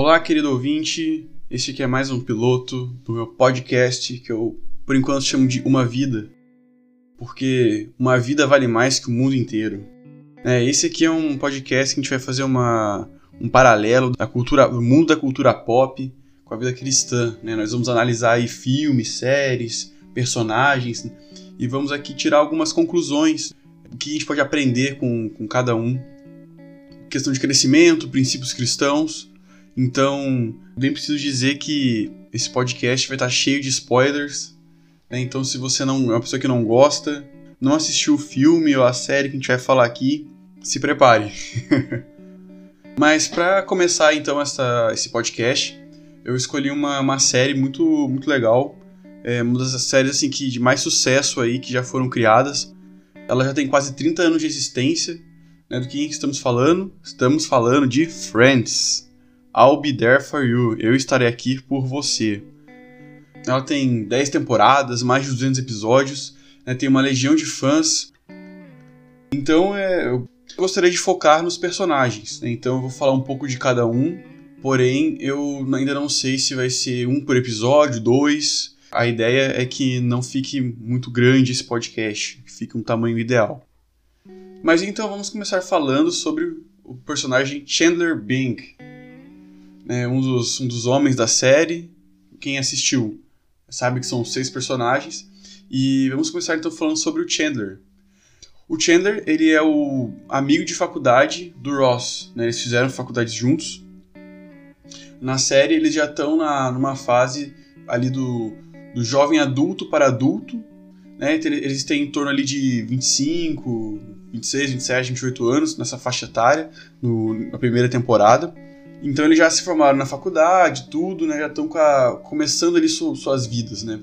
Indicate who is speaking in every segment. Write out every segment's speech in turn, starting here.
Speaker 1: Olá, querido ouvinte. Este aqui é mais um piloto do meu podcast que eu, por enquanto, chamo de Uma Vida, porque uma vida vale mais que o mundo inteiro. É, esse aqui é um podcast que a gente vai fazer uma, um paralelo da cultura, do mundo da cultura pop com a vida cristã. Né? Nós vamos analisar aí filmes, séries, personagens e vamos aqui tirar algumas conclusões que a gente pode aprender com, com cada um. Questão de crescimento, princípios cristãos. Então, nem preciso dizer que esse podcast vai estar cheio de spoilers. Né? Então, se você não é uma pessoa que não gosta, não assistiu o filme ou a série que a gente vai falar aqui, se prepare. Mas para começar então essa, esse podcast, eu escolhi uma, uma série muito, muito legal. É uma das séries assim, que, de mais sucesso aí que já foram criadas. Ela já tem quase 30 anos de existência. Né? Do que estamos falando? Estamos falando de Friends. I'll be there for you. Eu estarei aqui por você. Ela tem 10 temporadas, mais de 200 episódios, né? tem uma legião de fãs. Então é, eu gostaria de focar nos personagens. Né? Então eu vou falar um pouco de cada um. Porém, eu ainda não sei se vai ser um por episódio, dois. A ideia é que não fique muito grande esse podcast, que fique um tamanho ideal. Mas então vamos começar falando sobre o personagem Chandler Bing, né, um, dos, um dos homens da série. Quem assistiu sabe que são seis personagens. E vamos começar então falando sobre o Chandler. O Chandler, ele é o amigo de faculdade do Ross, né? Eles fizeram faculdade juntos. Na série, eles já estão numa fase ali do do jovem adulto para adulto, né? Então, eles têm em torno ali de 25, 26, 27, 28 anos nessa faixa etária no, na primeira temporada. Então eles já se formaram na faculdade, tudo, né? Já estão começando ali su, suas vidas, né?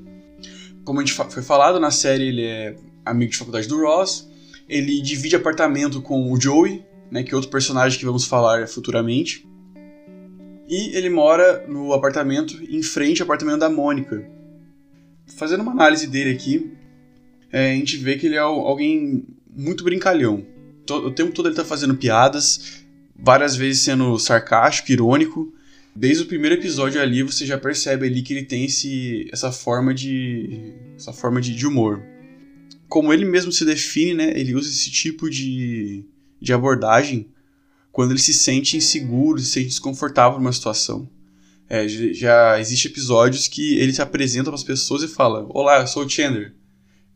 Speaker 1: Como a gente foi falado na série, ele é amigo de faculdade do Ross. Ele divide apartamento com o Joey, né? Que é outro personagem que vamos falar futuramente. E ele mora no apartamento em frente ao apartamento da Mônica, fazendo uma análise dele aqui, é, a gente vê que ele é alguém muito brincalhão. O tempo todo ele tá fazendo piadas, várias vezes sendo sarcástico, irônico. Desde o primeiro episódio ali você já percebe ali que ele tem esse, essa forma de essa forma de, de humor. Como ele mesmo se define, né, ele usa esse tipo de, de abordagem quando ele se sente inseguro, se sente desconfortável numa situação. É, já existe episódios que ele se apresenta para as pessoas e fala: Olá, eu sou o Chandler.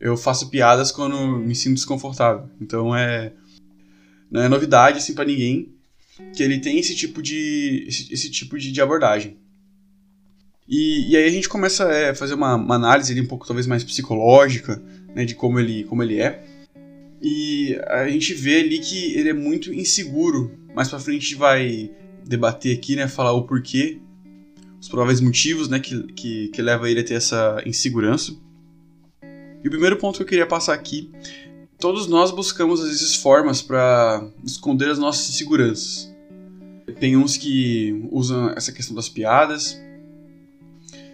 Speaker 1: Eu faço piadas quando me sinto desconfortável. Então é não é novidade assim para ninguém que ele tem esse tipo de esse, esse tipo de, de, abordagem. E, e, aí a gente começa a é, fazer uma, uma, análise ali um pouco talvez mais psicológica, né, de como ele como ele é. E a gente vê ali que ele é muito inseguro. Mais para frente a gente vai debater aqui, né, falar o porquê os prováveis motivos né, que, que, que leva ele a ter essa insegurança. E o primeiro ponto que eu queria passar aqui: todos nós buscamos às vezes formas para esconder as nossas inseguranças. Tem uns que usam essa questão das piadas,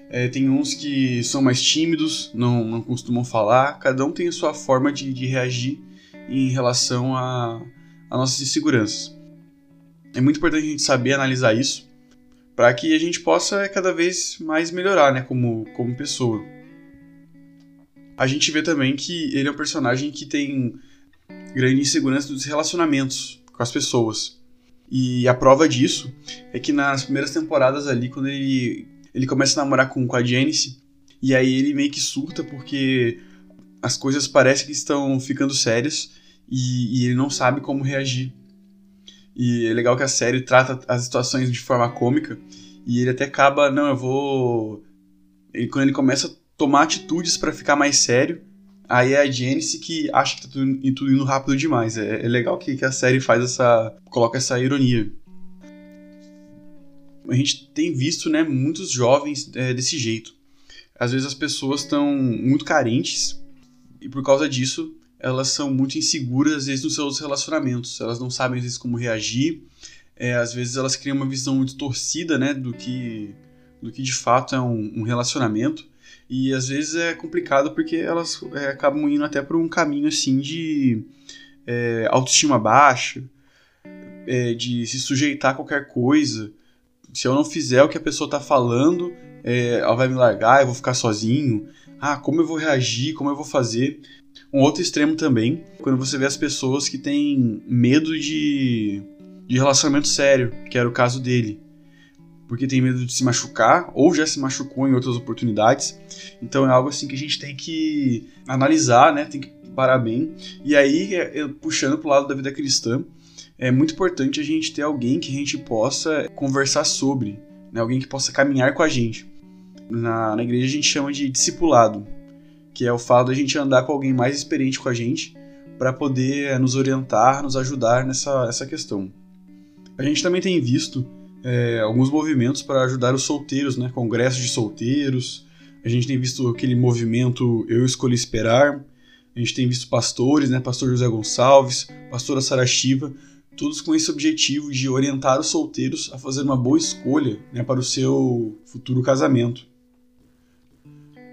Speaker 1: é, tem uns que são mais tímidos, não, não costumam falar, cada um tem a sua forma de, de reagir em relação a, a nossas inseguranças. É muito importante a gente saber analisar isso para que a gente possa cada vez mais melhorar, né, como, como pessoa. A gente vê também que ele é um personagem que tem grande insegurança dos relacionamentos com as pessoas. E a prova disso é que nas primeiras temporadas ali, quando ele, ele começa a namorar com, com a Janice, e aí ele meio que surta porque as coisas parecem que estão ficando sérias e, e ele não sabe como reagir e é legal que a série trata as situações de forma cômica. E ele até acaba, não, eu vou. Quando ele começa a tomar atitudes para ficar mais sério, aí é a Janice que acha que tá tudo, tudo indo rápido demais. É, é legal que, que, a série faz essa. coloca essa ironia. A gente tem visto, né, muitos jovens é, desse jeito. Às vezes as pessoas estão muito carentes e por causa disso elas são muito inseguras, às vezes, nos seus relacionamentos. Elas não sabem, às vezes, como reagir. É, às vezes, elas criam uma visão muito torcida, né, do que, do que de fato é um, um relacionamento. E, às vezes, é complicado porque elas é, acabam indo até por um caminho, assim, de é, autoestima baixa, é, de se sujeitar a qualquer coisa. se eu não fizer o que a pessoa tá falando, é, ela vai me largar, eu vou ficar sozinho. Ah, como eu vou reagir, como eu vou fazer. Um outro extremo também, quando você vê as pessoas que têm medo de, de relacionamento sério, que era o caso dele. Porque tem medo de se machucar, ou já se machucou em outras oportunidades. Então é algo assim que a gente tem que analisar, né? Tem que parar bem. E aí, é, puxando pro lado da vida cristã, é muito importante a gente ter alguém que a gente possa conversar sobre, né? alguém que possa caminhar com a gente. Na, na igreja a gente chama de discipulado, que é o fato da gente andar com alguém mais experiente com a gente para poder é, nos orientar, nos ajudar nessa essa questão. A gente também tem visto é, alguns movimentos para ajudar os solteiros, né? congressos de solteiros. A gente tem visto aquele movimento Eu Escolhi Esperar. A gente tem visto pastores, né? Pastor José Gonçalves, pastora Sara Shiva, todos com esse objetivo de orientar os solteiros a fazer uma boa escolha né, para o seu futuro casamento.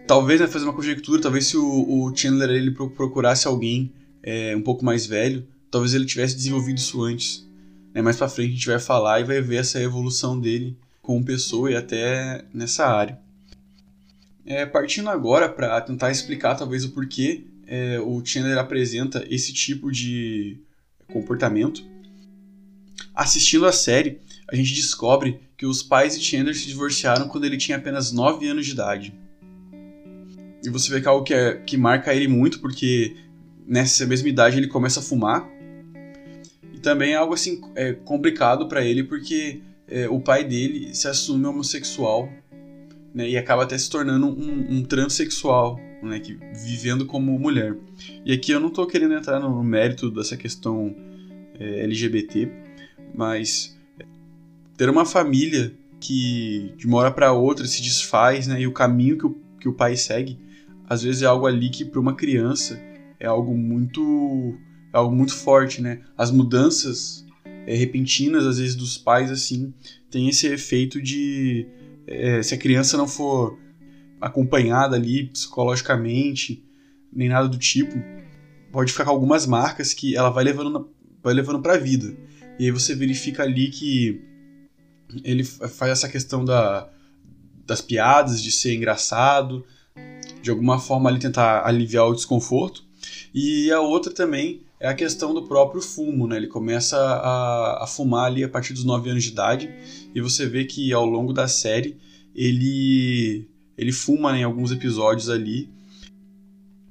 Speaker 1: Talvez, né, fazer uma conjectura, talvez se o, o Chandler ele procurasse alguém é, um pouco mais velho, talvez ele tivesse desenvolvido isso antes. Né? Mais para frente a gente vai falar e vai ver essa evolução dele como pessoa e até nessa área. É, partindo agora para tentar explicar talvez o porquê é, o Chandler apresenta esse tipo de comportamento, Assistindo a série, a gente descobre que os pais de Chandler se divorciaram quando ele tinha apenas 9 anos de idade. E você vê que é algo que, é, que marca ele muito, porque nessa mesma idade ele começa a fumar. Também é algo assim é, complicado para ele, porque é, o pai dele se assume homossexual né, e acaba até se tornando um, um transexual, né, que, vivendo como mulher. E aqui eu não estou querendo entrar no mérito dessa questão é, LGBT, mas ter uma família que de uma hora para outra se desfaz, né, e o caminho que o, que o pai segue, às vezes é algo ali que para uma criança é algo muito é algo muito forte, né? As mudanças é, repentinas às vezes dos pais assim tem esse efeito de é, se a criança não for acompanhada ali psicologicamente nem nada do tipo pode ficar com algumas marcas que ela vai levando vai levando para a vida e aí você verifica ali que ele faz essa questão da, das piadas, de ser engraçado, de alguma forma ali tentar aliviar o desconforto. E a outra também é a questão do próprio fumo, né? Ele começa a, a fumar ali a partir dos 9 anos de idade e você vê que ao longo da série ele ele fuma né, em alguns episódios ali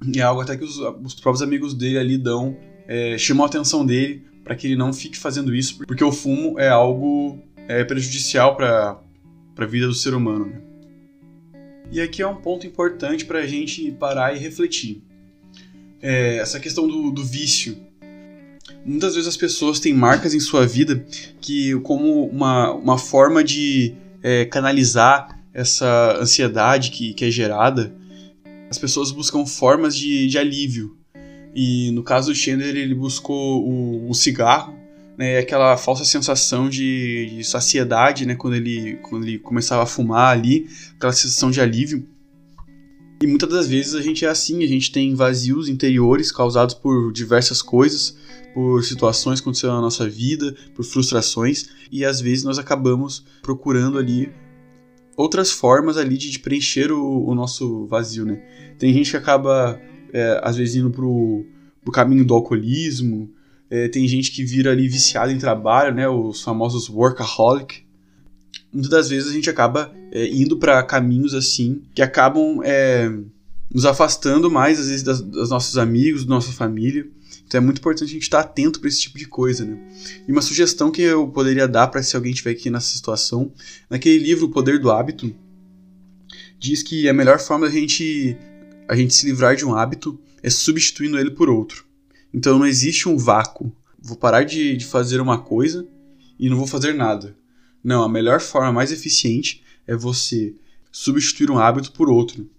Speaker 1: e é algo até que os, os próprios amigos dele ali dão é, chamam a atenção dele para que ele não fique fazendo isso, porque o fumo é algo é, prejudicial para a vida do ser humano. Né? E aqui é um ponto importante para a gente parar e refletir. É, essa questão do, do vício. Muitas vezes as pessoas têm marcas em sua vida que, como uma, uma forma de é, canalizar essa ansiedade que, que é gerada, as pessoas buscam formas de, de alívio. E no caso do Chandler, ele buscou o, o cigarro, né, aquela falsa sensação de, de, saciedade, né, quando ele, quando ele começava a fumar ali, aquela sensação de alívio. E muitas das vezes a gente é assim, a gente tem vazios interiores causados por diversas coisas, por situações que aconteceram na nossa vida, por frustrações, e às vezes nós acabamos procurando ali outras formas ali de, preencher o, o, nosso vazio, né? Tem gente que acaba é, às vezes indo pro, pro caminho do alcoolismo. É, tem gente que vira ali viciado em trabalho, né? Os famosos workaholic. Muitas das vezes a gente acaba é, indo para caminhos assim que acabam é, nos afastando mais, às vezes, das, dos nossos amigos, da nossa família. Então é muito importante a gente estar atento para esse tipo de coisa, né? E uma sugestão que eu poderia dar para se alguém estiver aqui nessa situação, naquele livro O Poder do Hábito, diz que a melhor forma da gente a gente se livrar de um hábito é substituindo ele por outro. Então não existe um vácuo. Vou parar de, de fazer uma coisa e não vou fazer nada. Não, a melhor forma, mais eficiente, é você substituir um hábito por outro.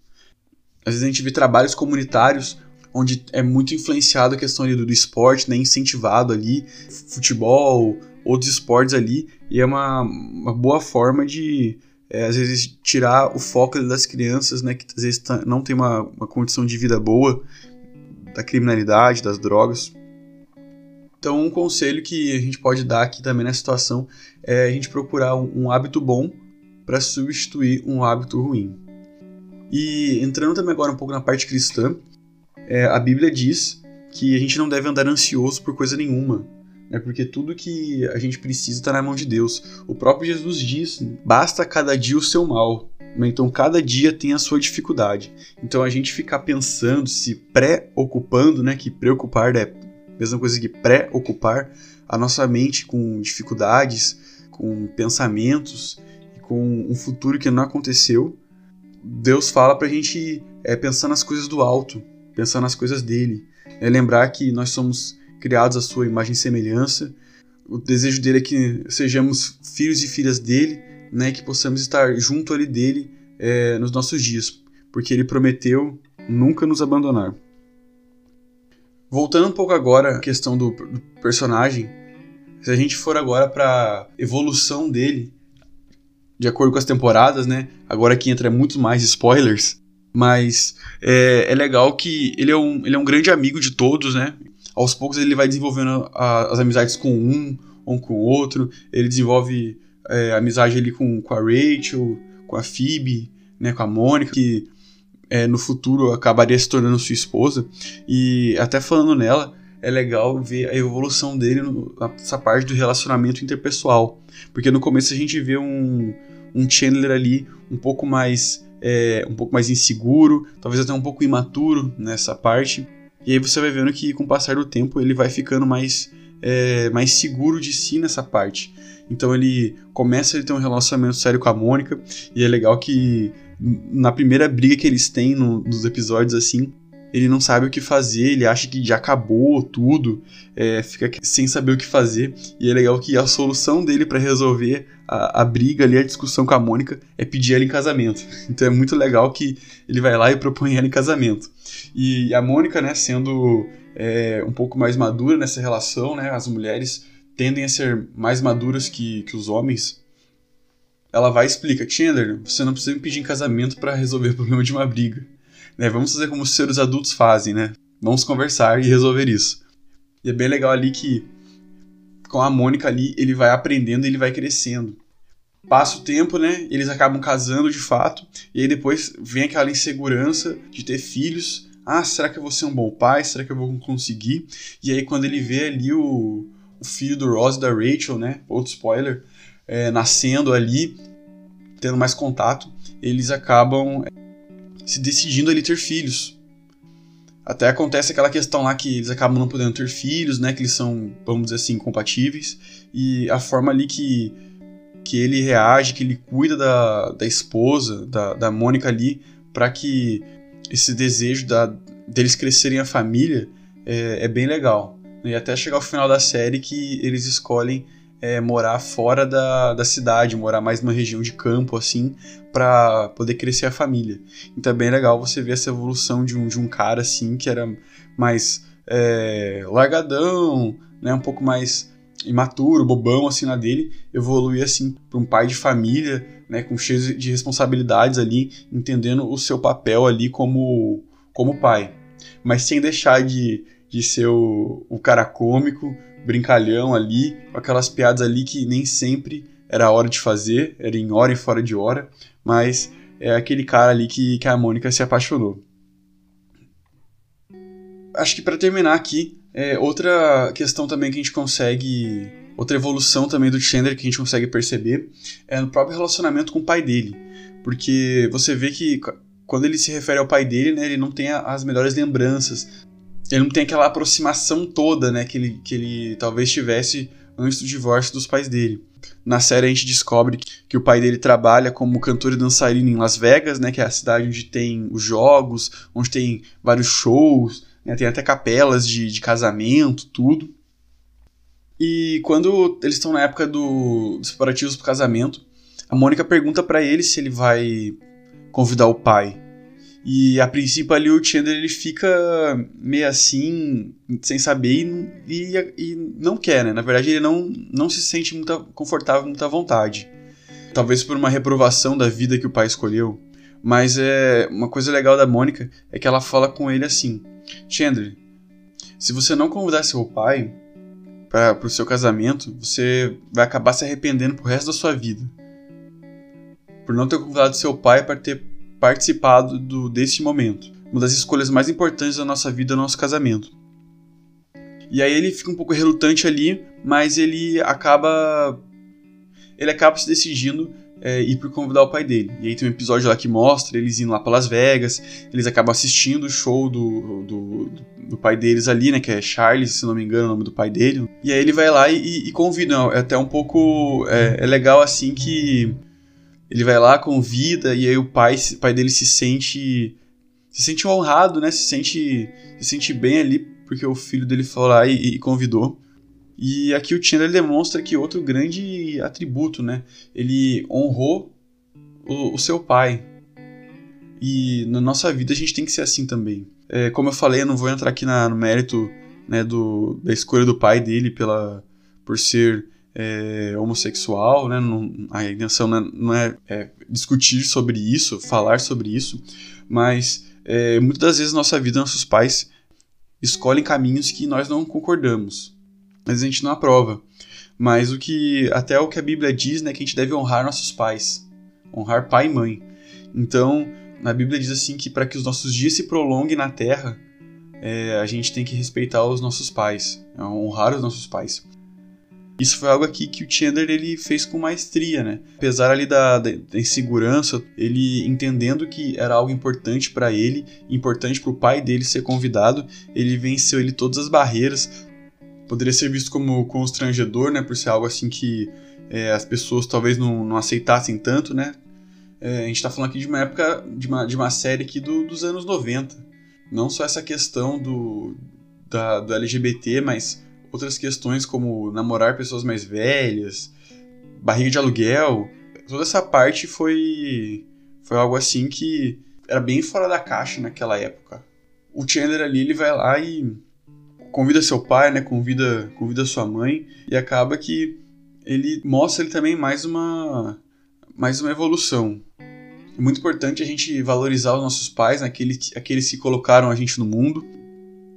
Speaker 1: Às vezes a gente vê trabalhos comunitários onde é muito influenciado a questão do, do esporte, né, incentivado ali, futebol, outros esportes ali, e é uma, uma boa forma de é, às vezes tirar o foco das crianças, né, que às vezes tá, não tem uma, uma condição de vida boa, da criminalidade, das drogas. Então, um conselho que a gente pode dar aqui também nessa situação é a gente procurar um, hábito bom para substituir um hábito ruim. E entrando também agora um pouco na parte cristã, é, a Bíblia diz que a gente não deve andar ansioso por coisa nenhuma, né? porque tudo que a gente precisa está na mão de Deus. O próprio Jesus diz: basta cada dia o seu mal. Né? Então, cada dia tem a sua dificuldade. Então, a gente ficar pensando, se preocupando, né? que preocupar é mesma coisa que preocupar a nossa mente com dificuldades, com pensamentos com um futuro que não aconteceu. Deus fala para a gente é, pensar nas coisas do alto, pensar nas coisas dele. É lembrar que nós somos criados à sua imagem e semelhança. O desejo dele é que sejamos filhos e filhas dele, né, que possamos estar junto ali dele é, nos nossos dias, porque ele prometeu nunca nos abandonar. Voltando um pouco agora à questão do, do personagem, se a gente for agora para evolução dele, de acordo com as temporadas, né? Agora que entra muito mais spoilers, mas é, é legal que ele é, um, ele é um grande amigo de todos, né? Aos poucos ele vai desenvolvendo a, as amizades com um, um com o outro. Ele desenvolve é, amizade ali com, com a Rachel, com a Phoebe, né, com a Mônica, que é, no futuro acabaria se tornando sua esposa. E até falando nela, é legal ver a evolução dele nessa parte do relacionamento interpessoal. Porque no começo a gente vê um, um Chandler ali um pouco mais é, um pouco mais inseguro, talvez até um pouco imaturo nessa parte. E aí você vai vendo que com o passar do tempo ele vai ficando mais, é, mais seguro de si nessa parte. Então ele começa a ter um relacionamento sério com a Mônica, e é legal que na primeira briga que eles têm no, nos episódios assim, ele não sabe o que fazer, ele acha que já acabou tudo, é, fica sem saber o que fazer. E é legal que a solução dele para resolver a, a, briga ali, a discussão com a Mônica, é pedir ela em casamento. Então é muito legal que ele vai lá e propõe ela em casamento. E a Mônica, né, sendo é, um pouco mais madura nessa relação, né, as mulheres tendem a ser mais maduras que, que os homens. Ela vai e explica: Chandler, você não precisa me pedir em casamento para resolver o problema de uma briga né? Vamos fazer como os seres adultos fazem, né? Vamos conversar e resolver isso. E é bem legal ali que com a Mônica ali, ele vai aprendendo e ele vai crescendo. Passa o tempo, né? Eles acabam casando de fato, e aí depois vem aquela insegurança de ter filhos. Ah, será que eu vou ser um bom pai? Será que eu vou conseguir? E aí quando ele vê ali o, o filho do Ross da Rachel, né? Outro spoiler, é, nascendo ali, tendo mais contato, eles acabam se decidindo ele ter filhos. Até acontece aquela questão lá que eles acabam não podendo ter filhos, né? Que eles são, vamos dizer assim, compatíveis. E a forma ali que, que ele reage, que ele cuida da, da esposa, da, da Mônica ali, para que esse desejo da, deles crescerem a família é, é bem legal. E até chegar ao final da série que eles escolhem é, morar fora da, da cidade, morar mais numa região de campo, assim, para poder crescer a família. Então é bem legal você ver essa evolução de um, de um cara, assim, que era mais é, largadão, né, um pouco mais imaturo, bobão, assim, na dele, evoluir, assim, para um pai de família, né, com cheio de responsabilidades ali, entendendo o seu papel ali como, como pai. Mas sem deixar de, de ser o, o cara cômico, brincalhão ali, com aquelas piadas ali que nem sempre era hora de fazer, era em hora e fora de hora, mas é aquele cara ali que, que a Mônica se apaixonou. Acho que para terminar aqui, é, outra questão também que a gente consegue, outra evolução também do Chandler que a gente consegue perceber é no próprio relacionamento com o pai dele, porque você vê que quando ele se refere ao pai dele, né, ele não tem as melhores lembranças ele não tem aquela aproximação toda, né, que ele, que ele talvez tivesse antes do divórcio dos pais dele. Na série a gente descobre que o pai dele trabalha como cantor e dançarino em Las Vegas, né, que é a cidade onde tem os jogos, onde tem vários shows, né, tem até capelas de, de casamento, tudo. E quando eles estão na época do, dos preparativos para casamento, a Mônica pergunta para ele se ele vai convidar o pai. E a princípio ali o Chandler ele fica meio assim, sem saber e, e, e, não quer, né? Na verdade ele não, não se sente muito confortável, muita vontade. Talvez por uma reprovação da vida que o pai escolheu. Mas é uma coisa legal da Mônica é que ela fala com ele assim: Chandler, se você não convidar seu pai, para o seu casamento, você vai acabar se arrependendo pro resto da sua vida. Por não ter convidado seu pai para ter participado do, momento. Uma das escolhas mais importantes da nossa vida é nosso casamento. E aí ele fica um pouco relutante ali, mas ele acaba. Ele acaba se decidindo é, ir por convidar o pai dele. E aí tem um episódio lá que mostra eles indo lá para Las Vegas, eles acabam assistindo o show do, do, do, pai deles ali, né? Que é Charles, se não me engano, é o nome do pai dele. E aí ele vai lá e, e convida. É até um pouco. É, é, legal assim que ele vai lá, convida, e aí o pai, pai dele se sente. Se sente honrado, né? Se sente, se sente bem ali, porque o filho dele foi lá e, e convidou. E aqui o Chandler demonstra que outro grande atributo, né? Ele honrou o, o seu pai. E na nossa vida a gente tem que ser assim também. É, como eu falei, eu não vou entrar aqui na, no mérito né, do, da escolha do pai dele pela, por ser é, homossexual, né? Não, a intenção não é, não é, é, discutir sobre isso, falar sobre isso, mas é, muitas das vezes nossa vida, nossos pais escolhem caminhos que nós não concordamos mas a gente não aprova. Mas o que até o que a Bíblia diz, né, que a gente deve honrar nossos pais, honrar pai e mãe. Então, na Bíblia diz assim que para que os nossos dias se prolonguem na terra, é, a gente tem que respeitar os nossos pais, é, honrar os nossos pais. Isso foi algo aqui que o Chandler ele fez com maestria, né? Apesar ali da, da, insegurança, ele entendendo que era algo importante para ele, importante para o pai dele ser convidado, ele venceu ele todas as barreiras, poderia ser visto como constrangedor, né, por ser algo assim que é, as pessoas talvez não, não aceitassem tanto, né? É, a gente está falando aqui de uma época, de uma, de uma série aqui do, dos anos 90. Não só essa questão do, da, do LGBT, mas outras questões como namorar pessoas mais velhas, barriga de aluguel. Toda essa parte foi, foi algo assim que era bem fora da caixa naquela época. O Chandler ali, ele vai lá e convida seu pai, né? Convida, convida sua mãe e acaba que ele mostra ele também mais uma mais uma evolução. É muito importante a gente valorizar os nossos pais, né, aqueles, aqueles que colocaram a gente no mundo,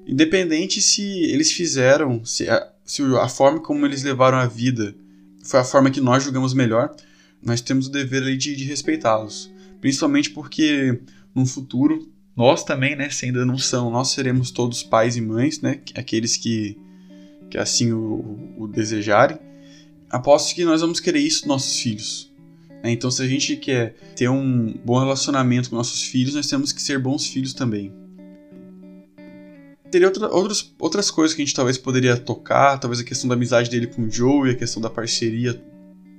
Speaker 1: independente se eles fizeram, se a, se a forma como eles levaram a vida foi a forma que nós julgamos melhor, nós temos o dever de, de respeitá-los. Principalmente porque no futuro nós também, né, se ainda não são, nós seremos todos pais e mães, né, aqueles que, que assim o, o desejarem. Aposto que nós vamos querer isso nossos filhos. Né? Então, se a gente quer ter um bom relacionamento com nossos filhos, nós temos que ser bons filhos também. Teria outra, outras, outras coisas que a gente talvez poderia tocar, talvez a questão da amizade dele com o Joe, a questão da parceria.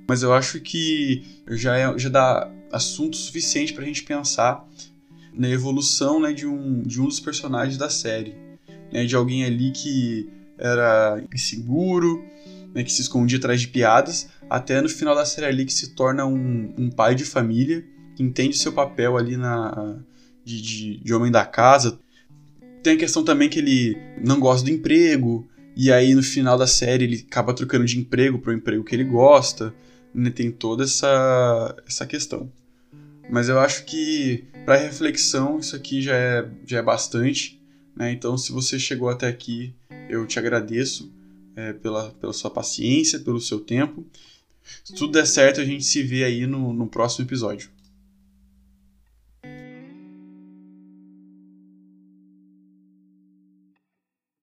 Speaker 1: Mas eu acho que já, é, já dá assunto suficiente para a gente pensar na evolução né, de, um, de um dos personagens da série. Né, de alguém ali que era inseguro, né, que se escondia atrás de piadas, até no final da série ali que se torna um, um pai de família, que entende seu papel ali na, de, de, de homem da casa. Tem a questão também que ele não gosta do emprego, e aí no final da série ele acaba trocando de emprego para o emprego que ele gosta. Né, tem toda essa, essa questão. Mas eu acho que para reflexão isso aqui já é, já é bastante. Né? Então, se você chegou até aqui, eu te agradeço é, pela, pela sua paciência, pelo seu tempo. Se tudo der certo, a gente se vê aí no, no próximo episódio.